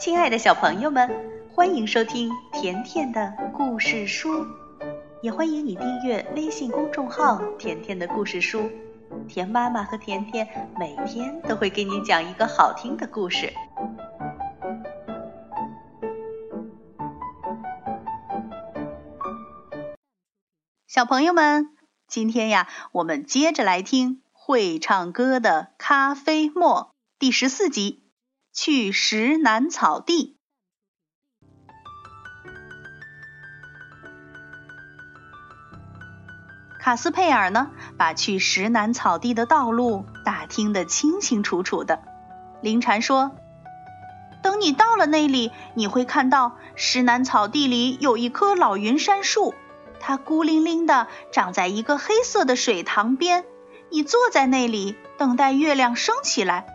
亲爱的小朋友们，欢迎收听甜甜的故事书，也欢迎你订阅微信公众号“甜甜的故事书”。甜妈妈和甜甜每天都会给你讲一个好听的故事。小朋友们，今天呀，我们接着来听会唱歌的咖啡沫第十四集。去石南草地，卡斯佩尔呢？把去石南草地的道路打听得清清楚楚的。林蝉说：“等你到了那里，你会看到石南草地里有一棵老云杉树，它孤零零的长在一个黑色的水塘边。你坐在那里，等待月亮升起来。”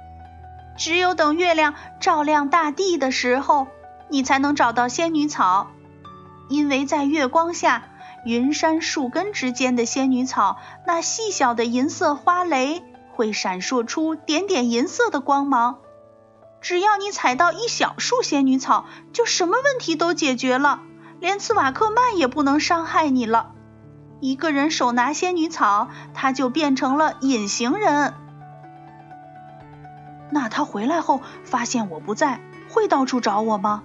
只有等月亮照亮大地的时候，你才能找到仙女草，因为在月光下，云杉树根之间的仙女草，那细小的银色花蕾会闪烁出点点银色的光芒。只要你采到一小束仙女草，就什么问题都解决了，连茨瓦克曼也不能伤害你了。一个人手拿仙女草，他就变成了隐形人。那他回来后发现我不在，会到处找我吗？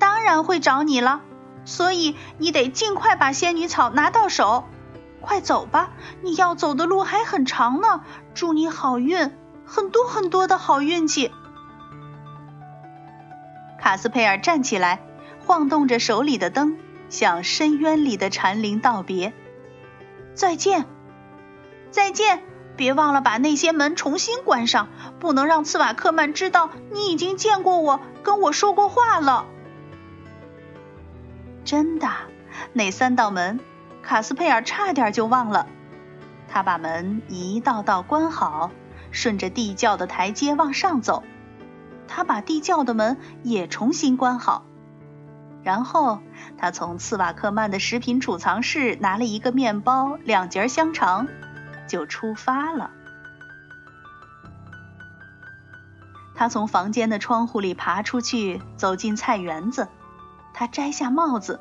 当然会找你了，所以你得尽快把仙女草拿到手。快走吧，你要走的路还很长呢。祝你好运，很多很多的好运气。卡斯佩尔站起来，晃动着手里的灯，向深渊里的蝉铃道别：“再见，再见。”别忘了把那些门重新关上，不能让茨瓦克曼知道你已经见过我，跟我说过话了。真的，那三道门，卡斯佩尔差点就忘了。他把门一道道关好，顺着地窖的台阶往上走。他把地窖的门也重新关好，然后他从茨瓦克曼的食品储藏室拿了一个面包，两节香肠。就出发了。他从房间的窗户里爬出去，走进菜园子。他摘下帽子，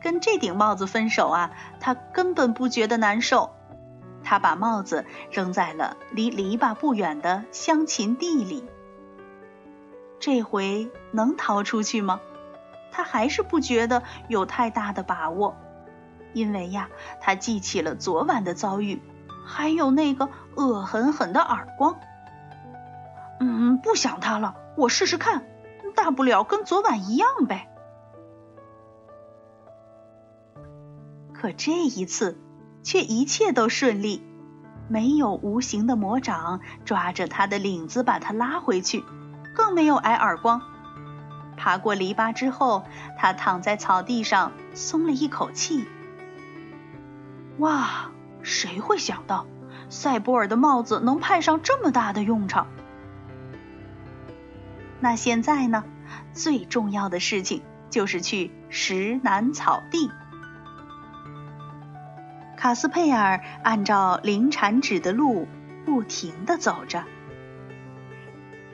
跟这顶帽子分手啊，他根本不觉得难受。他把帽子扔在了离篱笆不远的香芹地里。这回能逃出去吗？他还是不觉得有太大的把握，因为呀，他记起了昨晚的遭遇。还有那个恶狠狠的耳光。嗯，不想他了，我试试看，大不了跟昨晚一样呗。可这一次，却一切都顺利，没有无形的魔掌抓着他的领子把他拉回去，更没有挨耳光。爬过篱笆之后，他躺在草地上，松了一口气。哇！谁会想到，赛博尔的帽子能派上这么大的用场？那现在呢？最重要的事情就是去石南草地。卡斯佩尔按照林产指的路不停的走着，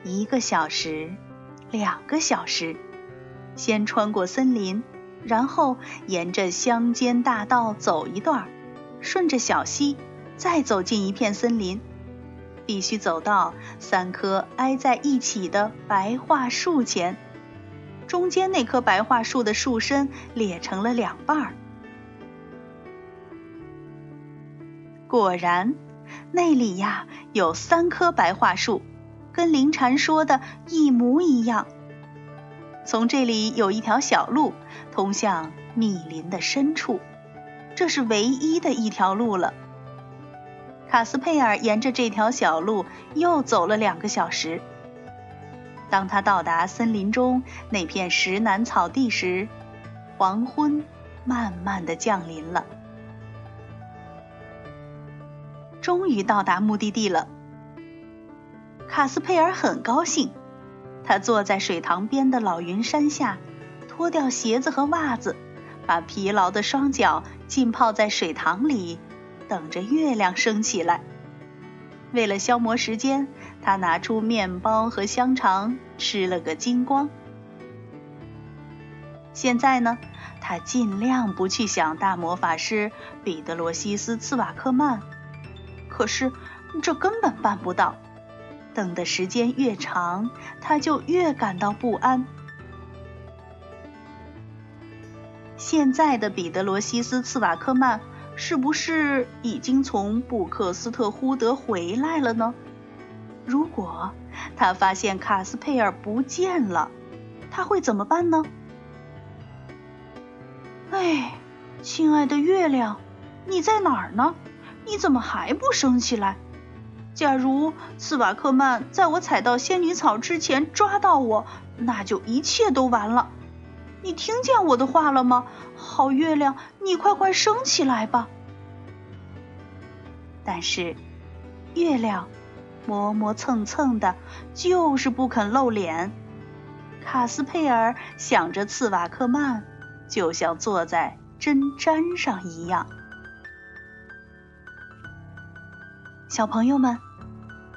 一个小时，两个小时，先穿过森林，然后沿着乡间大道走一段儿。顺着小溪，再走进一片森林，必须走到三棵挨在一起的白桦树前。中间那棵白桦树的树身裂成了两半儿。果然，那里呀有三棵白桦树，跟灵蝉说的一模一样。从这里有一条小路，通向密林的深处。这是唯一的一条路了。卡斯佩尔沿着这条小路又走了两个小时。当他到达森林中那片石楠草地时，黄昏慢慢的降临了。终于到达目的地了。卡斯佩尔很高兴，他坐在水塘边的老云杉下，脱掉鞋子和袜子。把疲劳的双脚浸泡在水塘里，等着月亮升起来。为了消磨时间，他拿出面包和香肠吃了个精光。现在呢，他尽量不去想大魔法师彼得罗西斯·茨瓦克曼，可是这根本办不到。等的时间越长，他就越感到不安。现在的彼得罗西斯·茨瓦克曼是不是已经从布克斯特呼德回来了呢？如果他发现卡斯佩尔不见了，他会怎么办呢？哎，亲爱的月亮，你在哪儿呢？你怎么还不升起来？假如斯瓦克曼在我踩到仙女草之前抓到我，那就一切都完了。你听见我的话了吗？好月亮，你快快升起来吧。但是，月亮磨磨蹭蹭的，就是不肯露脸。卡斯佩尔想着茨瓦克曼，就像坐在针毡上一样。小朋友们，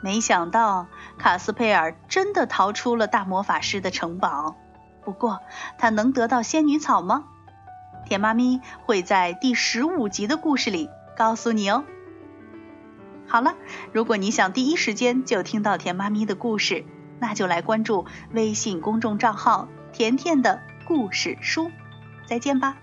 没想到卡斯佩尔真的逃出了大魔法师的城堡。不过，他能得到仙女草吗？甜妈咪会在第十五集的故事里告诉你哦。好了，如果你想第一时间就听到甜妈咪的故事，那就来关注微信公众账号“甜甜的故事书”。再见吧。